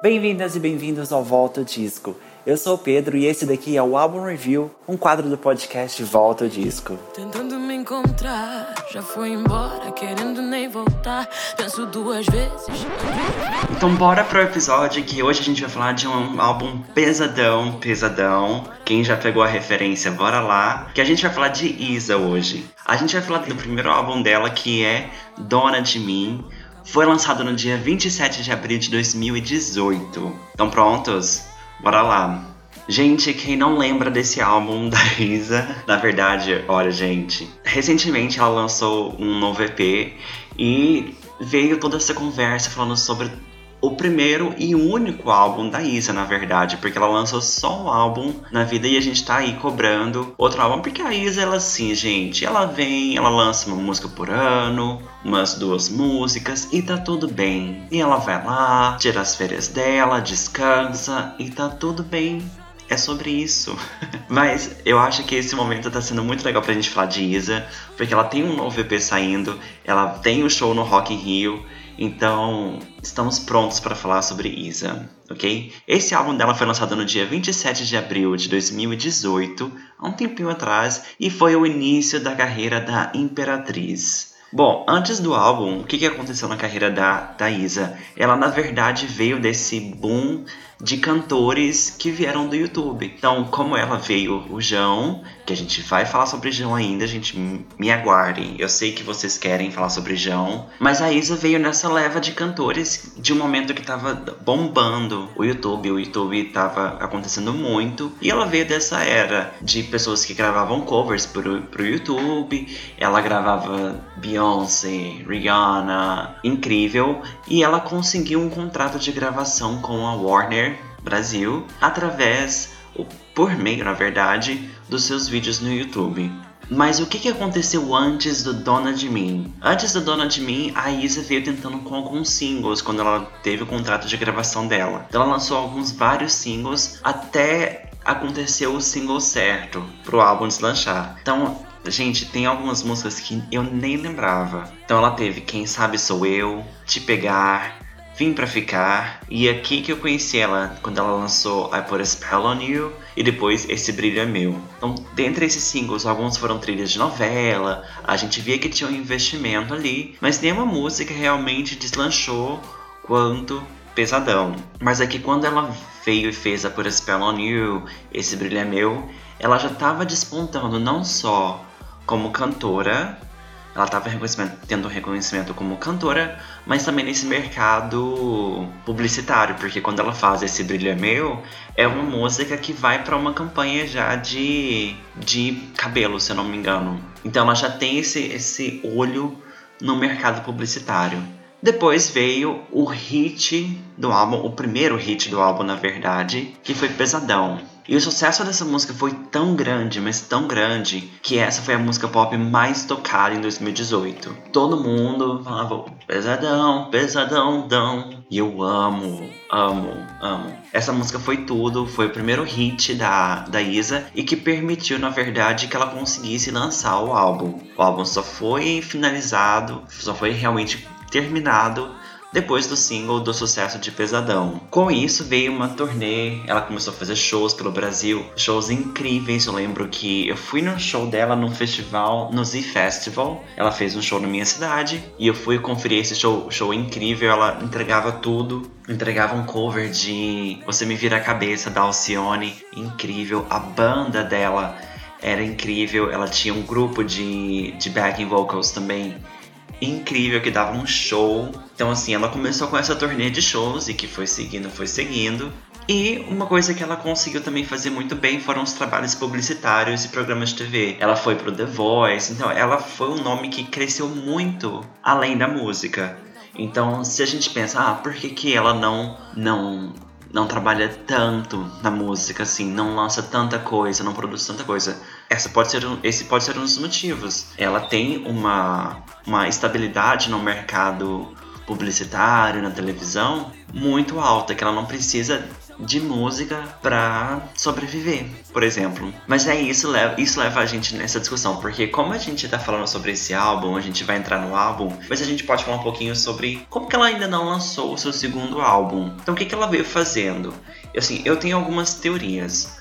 Bem-vindas e bem-vindos ao Volta Disco. Eu sou o Pedro e esse daqui é o Álbum Review, um quadro do podcast Volta Disco. Tentando me encontrar, já foi embora, querendo nem voltar. Penso duas vezes. Então bora pro episódio que hoje a gente vai falar de um álbum pesadão, pesadão. Quem já pegou a referência, bora lá. Que a gente vai falar de Isa hoje. A gente vai falar do primeiro álbum dela que é Dona de Mim. Foi lançado no dia 27 de abril de 2018. Estão prontos? Bora lá. Gente, quem não lembra desse álbum da Isa, na verdade, olha, gente, recentemente ela lançou um novo EP e veio toda essa conversa falando sobre o primeiro e único álbum da Isa, na verdade, porque ela lançou só um álbum na vida e a gente tá aí cobrando outro álbum, porque a Isa, ela assim, gente, ela vem, ela lança uma música por ano, umas duas músicas e tá tudo bem. E ela vai lá, tira as férias dela, descansa e tá tudo bem. É sobre isso. Mas eu acho que esse momento tá sendo muito legal pra gente falar de Isa, porque ela tem um novo EP saindo, ela tem o um show no Rock in Rio, então, estamos prontos para falar sobre Isa, ok? Esse álbum dela foi lançado no dia 27 de abril de 2018, há um tempinho atrás, e foi o início da carreira da Imperatriz. Bom, antes do álbum, o que aconteceu na carreira da, da Isa? Ela, na verdade, veio desse boom de cantores que vieram do YouTube. Então, como ela veio o João, que a gente vai falar sobre João ainda, a gente me aguardem. Eu sei que vocês querem falar sobre João, mas a Isa veio nessa leva de cantores de um momento que tava bombando o YouTube, o YouTube tava acontecendo muito, e ela veio dessa era de pessoas que gravavam covers pro, pro YouTube, ela gravava Beyoncé, Rihanna, incrível, e ela conseguiu um contrato de gravação com a Warner Brasil através, por meio na verdade, dos seus vídeos no YouTube. Mas o que, que aconteceu antes do Dona de Mim? Antes do Dona de Mim, a Isa veio tentando com alguns singles quando ela teve o contrato de gravação dela. Então ela lançou alguns vários singles até aconteceu o single certo pro álbum deslanchar. Então Gente, tem algumas músicas que eu nem lembrava. Então ela teve Quem Sabe Sou Eu, Te Pegar, Vim Pra Ficar. E aqui que eu conheci ela, quando ela lançou I Put a Spell on You e depois Esse Brilho é Meu. Então, dentre esses singles, alguns foram trilhas de novela, a gente via que tinha um investimento ali, mas nenhuma música realmente deslanchou quanto pesadão. Mas aqui quando ela veio e fez a Put a Spell on You, Esse Brilho é Meu, ela já estava despontando não só como cantora, ela estava tendo reconhecimento como cantora, mas também nesse mercado publicitário, porque quando ela faz esse Brilho é Meu, é uma música que vai para uma campanha já de, de cabelo, se eu não me engano. Então ela já tem esse, esse olho no mercado publicitário. Depois veio o hit do álbum, o primeiro hit do álbum, na verdade, que foi Pesadão. E o sucesso dessa música foi tão grande, mas tão grande, que essa foi a música pop mais tocada em 2018. Todo mundo falava pesadão, pesadão, dão. E eu amo, amo, amo. Essa música foi tudo, foi o primeiro hit da, da Isa e que permitiu, na verdade, que ela conseguisse lançar o álbum. O álbum só foi finalizado, só foi realmente terminado depois do single do sucesso de Pesadão. Com isso veio uma turnê, ela começou a fazer shows pelo Brasil, shows incríveis. Eu lembro que eu fui no show dela num festival, no Z Festival. Ela fez um show na minha cidade e eu fui conferir esse show, show incrível. Ela entregava tudo, entregava um cover de Você Me Vira a Cabeça da Alcione, incrível. A banda dela era incrível, ela tinha um grupo de, de backing vocals também incrível que dava um show. Então assim, ela começou com essa turnê de shows e que foi seguindo, foi seguindo. E uma coisa que ela conseguiu também fazer muito bem foram os trabalhos publicitários e programas de TV. Ela foi pro The Voice, então ela foi um nome que cresceu muito além da música. Então, se a gente pensa, ah, por que, que ela não não não trabalha tanto na música, assim, não lança tanta coisa, não produz tanta coisa. Essa pode ser um, esse pode ser um dos motivos. Ela tem uma, uma estabilidade no mercado publicitário, na televisão, muito alta, que ela não precisa de música para sobreviver, por exemplo. Mas é isso leva, isso leva a gente nessa discussão, porque como a gente tá falando sobre esse álbum, a gente vai entrar no álbum, mas a gente pode falar um pouquinho sobre como que ela ainda não lançou o seu segundo álbum. Então o que, que ela veio fazendo? Assim, eu tenho algumas teorias.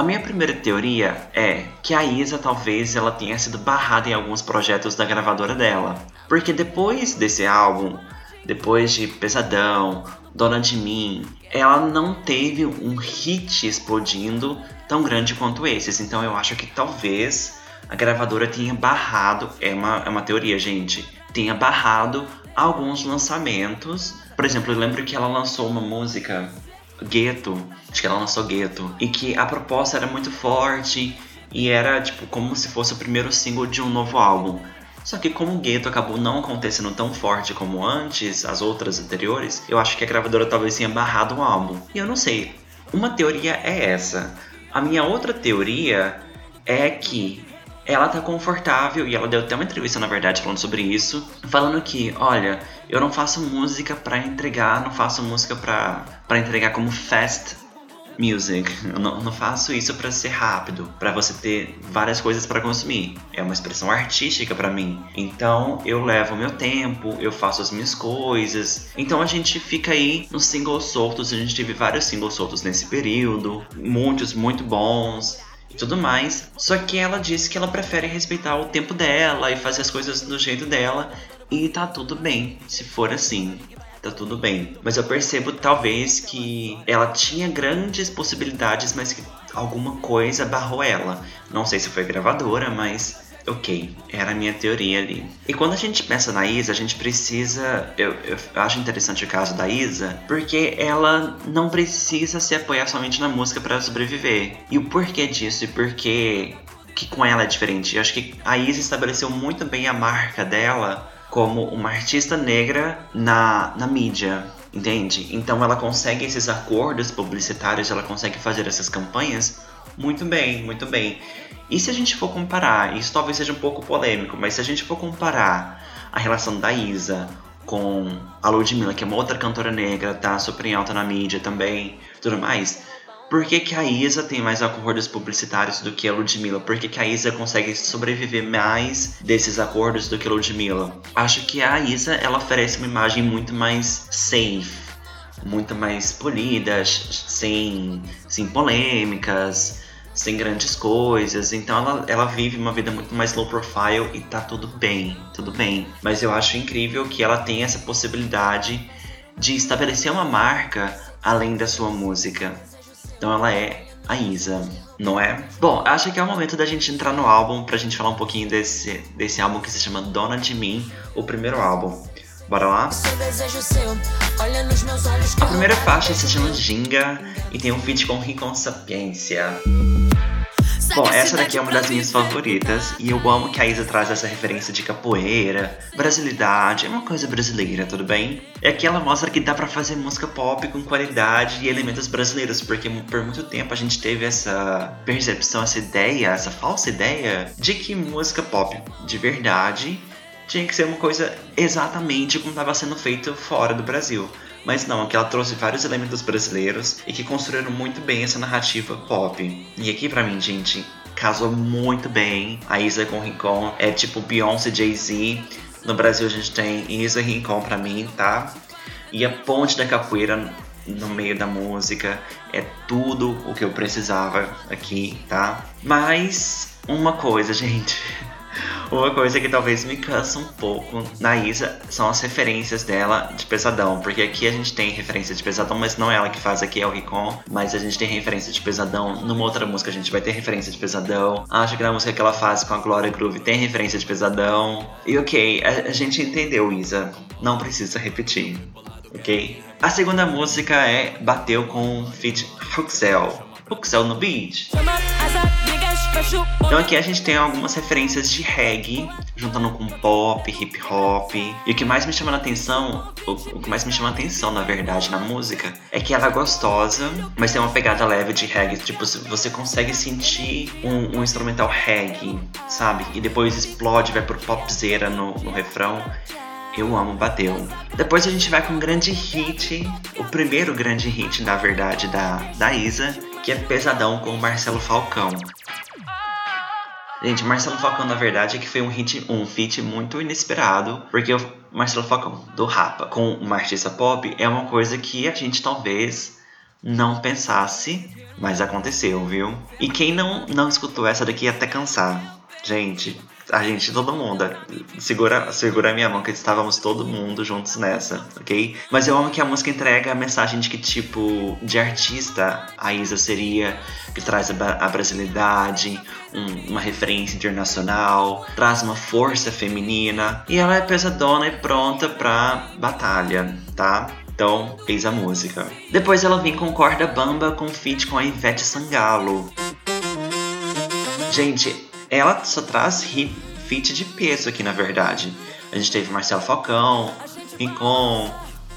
A minha primeira teoria é que a Isa talvez ela tenha sido barrada em alguns projetos da gravadora dela. Porque depois desse álbum, depois de Pesadão, Dona de Mim, ela não teve um hit explodindo tão grande quanto esses. Então eu acho que talvez a gravadora tenha barrado, é uma, é uma teoria, gente, tenha barrado alguns lançamentos. Por exemplo, eu lembro que ela lançou uma música, Gueto, acho que ela lançou Gueto, e que a proposta era muito forte e era tipo como se fosse o primeiro single de um novo álbum. Só que como o gueto acabou não acontecendo tão forte como antes, as outras anteriores, eu acho que a gravadora talvez tenha barrado o álbum. E eu não sei. Uma teoria é essa. A minha outra teoria é que ela tá confortável e ela deu até uma entrevista na verdade falando sobre isso, falando que, olha, eu não faço música para entregar, não faço música para entregar como fast music. Eu não, não faço isso para ser rápido, para você ter várias coisas para consumir. É uma expressão artística para mim. Então eu levo meu tempo, eu faço as minhas coisas. Então a gente fica aí nos singles soltos. A gente teve vários singles soltos nesse período, muitos muito bons e tudo mais. Só que ela disse que ela prefere respeitar o tempo dela e fazer as coisas do jeito dela. E tá tudo bem se for assim tá tudo bem. Mas eu percebo talvez que ela tinha grandes possibilidades, mas que alguma coisa barrou ela. Não sei se foi gravadora, mas ok, era a minha teoria ali. E quando a gente pensa na Isa, a gente precisa. Eu, eu, acho interessante o caso da Isa, porque ela não precisa se apoiar somente na música para sobreviver. E o porquê disso e porquê que com ela é diferente. Eu acho que a Isa estabeleceu muito bem a marca dela como uma artista negra na, na mídia, entende? Então ela consegue esses acordos publicitários, ela consegue fazer essas campanhas muito bem, muito bem. E se a gente for comparar, isso talvez seja um pouco polêmico, mas se a gente for comparar a relação da Isa com a Ludmilla, que é uma outra cantora negra, tá super em alta na mídia também, tudo mais, por que, que a Isa tem mais acordos publicitários do que a Ludmilla? Por que, que a Isa consegue sobreviver mais desses acordos do que a Ludmilla? Acho que a Isa ela oferece uma imagem muito mais safe, muito mais polida, sem, sem polêmicas, sem grandes coisas. Então ela, ela vive uma vida muito mais low profile e tá tudo bem, tudo bem. Mas eu acho incrível que ela tem essa possibilidade de estabelecer uma marca além da sua música. Então ela é a Isa, não é? Bom, acho que é o momento da gente entrar no álbum pra gente falar um pouquinho desse, desse álbum que se chama Dona de Mim, o primeiro álbum. Bora lá? A primeira faixa se chama Ginga e tem um feat com Rincon Sapiência. Bom, essa daqui é uma das minhas favoritas e eu amo que a Isa traz essa referência de capoeira, brasilidade, é uma coisa brasileira, tudo bem? É que ela mostra que dá para fazer música pop com qualidade e elementos brasileiros, porque por muito tempo a gente teve essa percepção, essa ideia, essa falsa ideia de que música pop de verdade tinha que ser uma coisa exatamente como estava sendo feito fora do Brasil. Mas não, que ela trouxe vários elementos brasileiros e que construíram muito bem essa narrativa pop. E aqui para mim, gente, casou muito bem. A Isa com o Rincon é tipo Beyoncé Jay-Z. No Brasil a gente tem Isa e Rincon pra mim, tá? E a ponte da capoeira no meio da música é tudo o que eu precisava aqui, tá? Mas uma coisa, gente. Uma coisa que talvez me cansa um pouco na Isa são as referências dela de Pesadão, porque aqui a gente tem referência de Pesadão, mas não é ela que faz aqui, é o Ricon, mas a gente tem referência de Pesadão. Numa outra música a gente vai ter referência de Pesadão. Acho que na música que ela faz com a Gloria Groove tem referência de Pesadão. E ok, a, gente entendeu, Isa. Não precisa repetir, ok? A segunda música é Bateu com Fit Huxel. Huxel no beat. Então aqui a gente tem algumas referências de reggae, juntando com pop, hip hop. E o que mais me chama a atenção, o, que mais me chama a atenção, na verdade, na música, é que ela é gostosa, mas tem uma pegada leve de reggae. Tipo, você consegue sentir um, um instrumental reggae, sabe? E depois explode, vai pro popzera no, no refrão. Eu amo Bateu. Depois a gente vai com um grande hit, o primeiro grande hit, na verdade, da, da Isa, que é Pesadão com o Marcelo Falcão. Gente, Marcelo Falcão, na verdade, é que foi um hit, um feat muito inesperado, porque o Marcelo Falcão, do Rapa, com uma artista pop, é uma coisa que a gente talvez não pensasse, mas aconteceu, viu? E quem não, não escutou essa daqui até cansar? Gente, a gente, todo mundo, segura, segura a minha mão que estávamos todo mundo juntos nessa, ok? Mas eu amo que a música entrega a mensagem de que tipo de artista a Isa seria, que traz a, a brasilidade, um, uma referência internacional, traz uma força feminina e ela é pesadona e pronta pra batalha, tá? Então, eis a música. Depois ela vem com Corda Bamba com feat com a Ivete Sangalo. Gente, ela só traz feat de peso aqui, na verdade. A gente teve Marcelo Falcão, Rincon,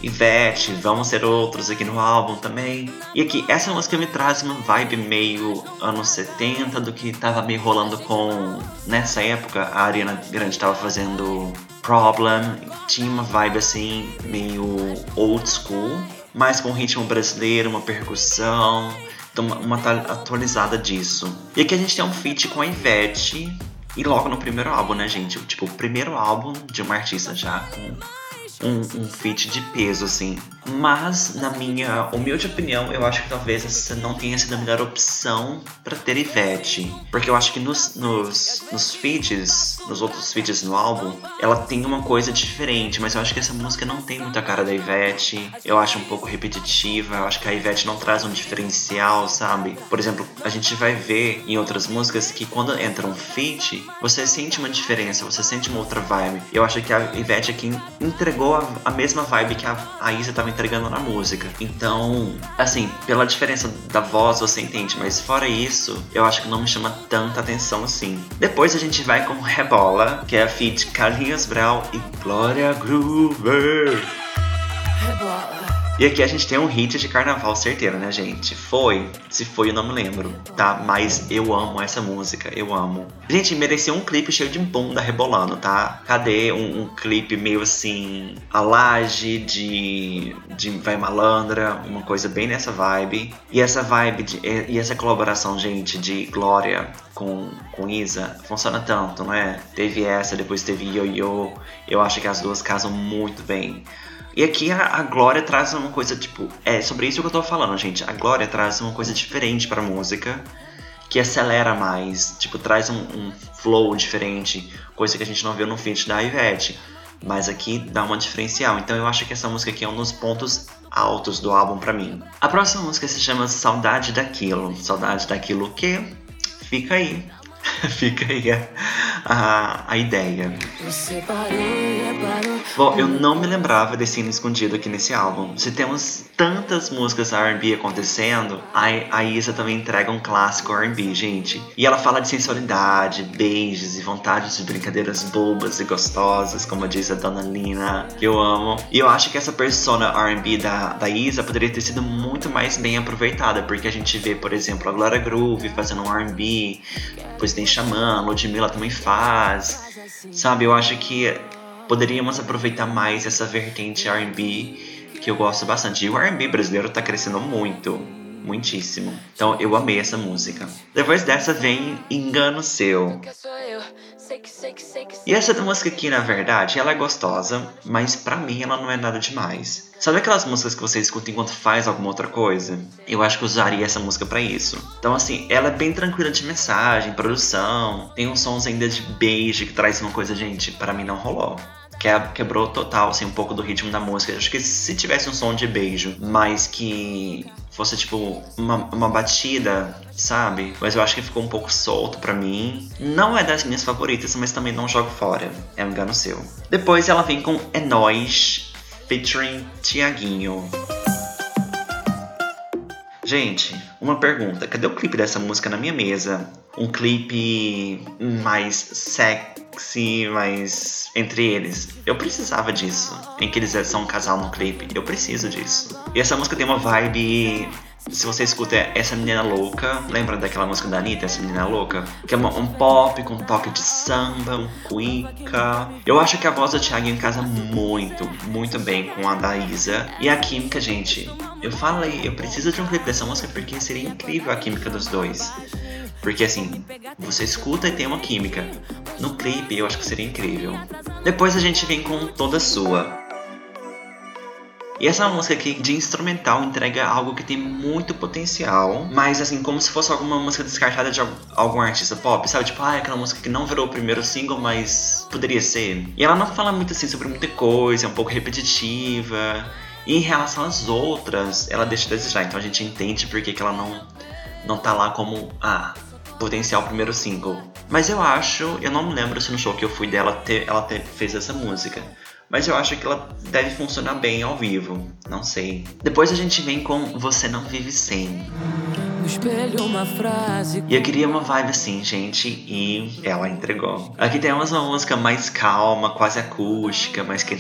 Ivete, vamos ser outros aqui no álbum também. E aqui, essa música me traz uma vibe meio anos 70, do que tava meio rolando com. Nessa época, a Ariana Grande tava fazendo Problem, tinha uma vibe assim, meio old school, mas com ritmo brasileiro, uma percussão, uma atualizada disso. E aqui a gente tem um feat com a Ivete. E logo no primeiro álbum, né, gente? Tipo, o primeiro álbum de uma artista já com um, um feat de peso, assim. Mas, na minha humilde opinião, eu acho que talvez essa não tenha sido a melhor opção para ter Ivete. Porque eu acho que nos, nos, nos feats, nos outros feats no álbum, ela tem uma coisa diferente. Mas eu acho que essa música não tem muita cara da Ivete. Eu acho um pouco repetitiva. Eu acho que a Ivete não traz um diferencial, sabe? Por exemplo, a gente vai ver em outras músicas que quando entra um feat, você sente uma diferença, você sente uma outra vibe. Eu acho que a Ivete aqui entregou a, a mesma vibe que a, a Isa tava entregando na música. Então, assim, pela diferença da voz você entende, mas fora isso, eu acho que não me chama tanta atenção assim. Depois a gente vai com Rebola, que é a feat Carlinhos Brau e Glória Groover. Rebola. E aqui a gente tem um hit de carnaval certeiro, né, gente? Foi. Se foi, eu não me lembro, tá? Mas eu amo essa música, eu amo. Gente, merecia um clipe cheio de bunda rebolando, tá? Cadê um, um clipe meio assim, a laje de, de Vai Malandra, uma coisa bem nessa vibe. E essa vibe, de, e essa colaboração, gente, de Glória com, com Isa funciona tanto, né? Teve essa, depois teve Yo-Yo. Eu acho que as duas casam muito bem. E aqui a, a, Glória traz uma coisa, tipo, é sobre isso que eu tô falando, gente. A Glória traz uma coisa diferente pra música, que acelera mais, tipo, traz um, um flow diferente, coisa que a gente não viu no feat da Ivete. Mas aqui dá uma diferencial. Então eu acho que essa música aqui é um dos pontos altos do álbum para mim. A próxima música se chama Saudade Daquilo. Saudade Daquilo que fica aí. fica aí a, a, a ideia. Bom, eu não me lembrava desse hino escondido aqui nesse álbum. Se temos tantas músicas R&B acontecendo, a, a Isa também entrega um clássico R&B, gente. E ela fala de sensualidade, beijos e vontades de brincadeiras bobas e gostosas, como diz a Dona Lina, que eu amo. E eu acho que essa persona R&B da, da Isa poderia ter sido muito mais bem aproveitada, porque a gente vê, por exemplo, a Glória Groove fazendo um R&B, depois tem Xamã, Ludmilla também faz. Sabe, eu acho que poderíamos aproveitar mais essa vertente R&B que eu gosto bastante. E o R&B brasileiro tá crescendo muito, muitíssimo. Então eu amei essa música. Depois dessa vem Engano Seu. E essa música aqui, na verdade, ela é gostosa, mas para mim ela não é nada demais. Sabe aquelas músicas que você escuta enquanto faz alguma outra coisa? Eu acho que usaria essa música para isso. Então, assim, ela é bem tranquila de mensagem, produção, tem uns sons ainda de beijo que traz uma coisa, gente, para mim não rolou quebrou total, assim, um pouco do ritmo da música. Acho que se tivesse um som de beijo, mas que fosse tipo uma, uma batida, sabe? Mas eu acho que ficou um pouco solto para mim. Não é das minhas favoritas, mas também não jogo fora. É um engano seu. Depois ela vem com É Nós, featuring Tiaguinho. Gente, uma pergunta. Cadê o clipe dessa música na minha mesa? Um clipe mais sexy, mais entre eles. Eu precisava disso. Em que eles são um casal no clipe. Eu preciso disso. E essa música tem uma vibe se você escuta Essa Menina Louca, lembra daquela música da Anitta, Essa Menina Louca? Que é um pop com um toque de samba, um cuica. Eu acho que a voz do Thiago casa muito, muito bem com a da Isa. E a química, gente, eu falei, eu preciso de um clipe dessa música porque seria incrível a química dos dois. Porque assim, você escuta e tem uma química. No clipe eu acho que seria incrível. Depois a gente vem com Toda Sua. E essa música aqui de instrumental entrega algo que tem muito potencial, mas assim, como se fosse alguma música descartada de algum artista pop, sabe? Tipo, ah, aquela música que não virou o primeiro single, mas poderia ser. E ela não fala muito assim sobre muita coisa, é um pouco repetitiva. E em relação às outras, ela deixa de desejar. Então a gente entende porque que ela não, não tá lá como, ah, potencial primeiro single. Mas eu acho, eu não me lembro se no show que eu fui dela ela ter, fez essa música. Mas eu acho que ela deve funcionar bem ao vivo. Não sei. Depois a gente vem com Você Não Vive Sem. espelho uma frase. E eu queria uma vibe assim, gente, e ela entregou. Aqui temos uma música mais calma, quase acústica, mas que é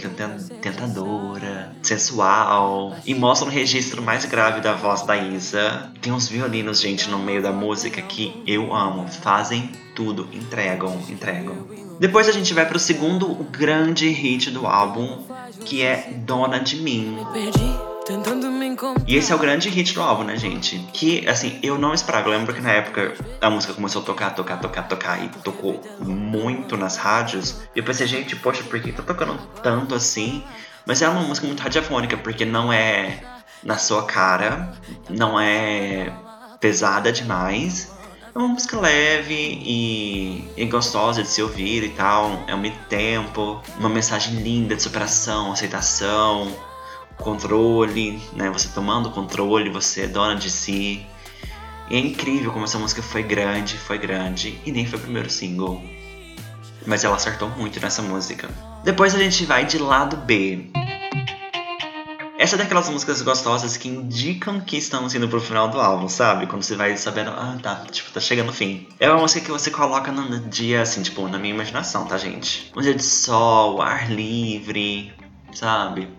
tentadora, sensual. E mostra um registro mais grave da voz da Isa. Tem uns violinos, gente, no meio da música que eu amo. Fazem tudo, entregam, entregam. Depois a gente vai pro segundo grande hit do álbum, que é Dona de Mim. E esse é o grande hit do álbum, né, gente? Que, assim, eu não esperava. Eu lembro que na época a música começou a tocar, tocar, tocar, tocar e tocou muito nas rádios. E eu pensei, gente, poxa, por que tá tocando tanto assim? Mas é uma música muito radiofônica, porque não é na sua cara, não é pesada demais é uma música leve e, e, gostosa de se ouvir e tal. É um tempo, uma mensagem linda de superação, aceitação, controle, né? Você tomando controle, você é dona de si. E é incrível como essa música foi grande, foi grande e nem foi o primeiro single. Mas ela acertou muito nessa música. Depois a gente vai de lado B. Essa é daquelas músicas gostosas que indicam que estamos indo pro final do álbum, sabe? Quando você vai sabendo, ah, tá, tipo, tá chegando o fim. É uma música que você coloca no dia, assim, tipo, na minha imaginação, tá, gente? Um dia de sol, ar livre, sabe?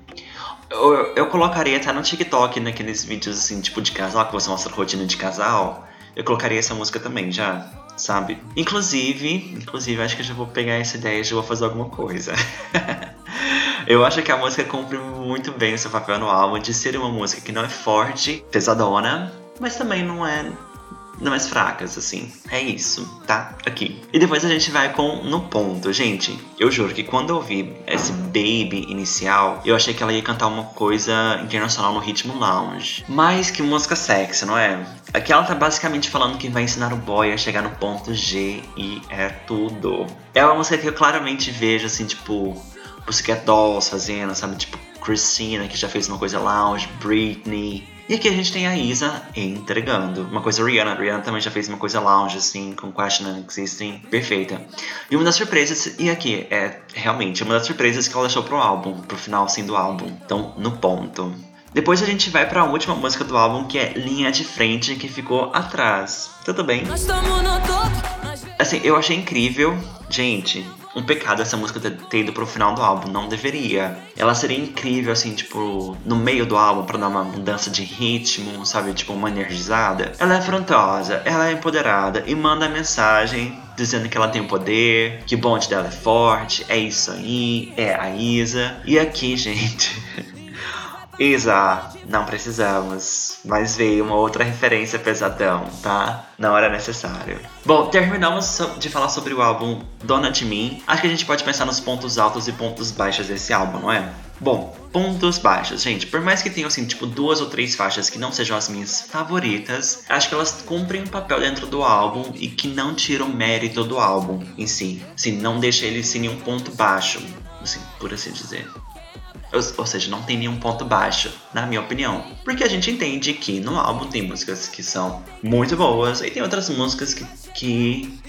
Eu, eu colocaria até no TikTok, naqueles vídeos, assim, tipo, de casal, que você mostra rotina de casal. Eu colocaria essa música também, já, sabe? Inclusive, inclusive, acho que eu já vou pegar essa ideia e já vou fazer alguma coisa. Eu acho que a música cumpre muito bem o seu papel no álbum de ser uma música que não é forte, pesadona, mas também não é não mais fracas, assim. É isso, tá? Aqui. E depois a gente vai com No Ponto. Gente, eu juro que quando eu ouvi esse Baby inicial, eu achei que ela ia cantar uma coisa internacional no ritmo lounge. Mais que música sexy, não é? Aqui ela tá basicamente falando que vai ensinar o boy a chegar no ponto G e é tudo. É uma música que eu claramente vejo, assim, tipo, Pussycat Dolls fazendo, sabe? Tipo Christina, que já fez uma coisa lounge, Britney. E aqui a gente tem a Isa entregando. Uma coisa Rihanna. Rihanna também já fez uma coisa lounge, assim, com Question Existing. Perfeita. E uma das surpresas, e aqui, é realmente uma das surpresas que ela deixou pro álbum, pro final, assim, do álbum. Então, no ponto. Depois a gente vai para a última música do álbum, que é Linha de Frente, que ficou atrás. Tudo bem? Assim, eu achei incrível. Gente, um pecado essa música ter ido pro final do álbum, não deveria. Ela seria incrível, assim, tipo, no meio do álbum para dar uma mudança de ritmo, sabe? Tipo, uma energizada. Ela é afrontosa, ela é empoderada e manda mensagem dizendo que ela tem poder, que o bonde dela é forte, é isso aí, é a Isa. E aqui, gente. Isa, não precisamos. Mas veio uma outra referência pesadão, tá? Não era necessário. Bom, terminamos de falar sobre o álbum Dona de Mim. Acho que a gente pode pensar nos pontos altos e pontos baixos desse álbum, não é? Bom, pontos baixos, gente. Por mais que tenham, assim, tipo, duas ou três faixas que não sejam as minhas favoritas, acho que elas cumprem um papel dentro do álbum e que não tiram mérito do álbum em si. Assim, não deixa ele sem nenhum ponto baixo, assim, por assim dizer. Ou, seja, não tem nenhum ponto baixo, na minha opinião. Porque a gente entende que no álbum tem músicas que são muito boas e tem outras músicas que, que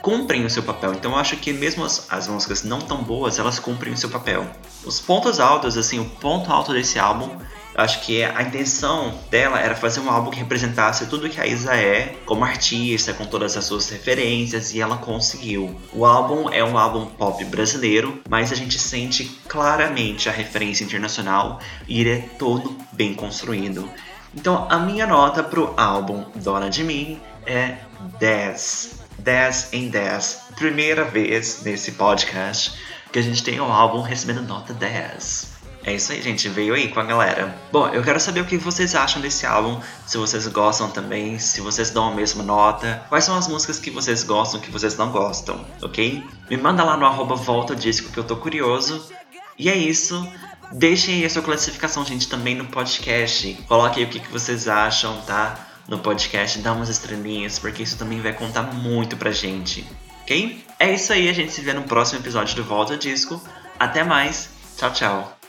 cumprem o seu papel. Então eu acho que mesmo as, as, músicas não tão boas, elas cumprem o seu papel. Os pontos altos, assim, o ponto alto desse álbum acho que a intenção dela era fazer um álbum que representasse tudo que a Isa é como artista, com todas as suas referências, e ela conseguiu. O álbum é um álbum pop brasileiro, mas a gente sente claramente a referência internacional e ele é todo bem construído. Então a minha nota pro álbum Dona de Mim é 10. 10 em 10. Primeira vez nesse podcast que a gente tem um álbum recebendo nota 10. É isso aí, gente. Veio aí com a galera. Bom, eu quero saber o que vocês acham desse álbum. Se vocês gostam também, se vocês dão a mesma nota. Quais são as músicas que vocês gostam, que vocês não gostam, ok? Me manda lá no arroba volta disco que eu tô curioso. E é isso. Deixem aí a sua classificação, gente, também no podcast. Coloque aí o que, que vocês acham, tá? No podcast, dá umas estrelinhas, porque isso também vai contar muito pra gente, ok? É isso aí, a gente se vê no próximo episódio do Volta Disco. Até mais, tchau, tchau.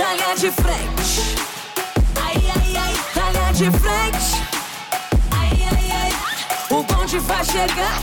Taga de frente. Ai, ai, ai, taga de frente. Ai, ai, ai. O bonde vai chegar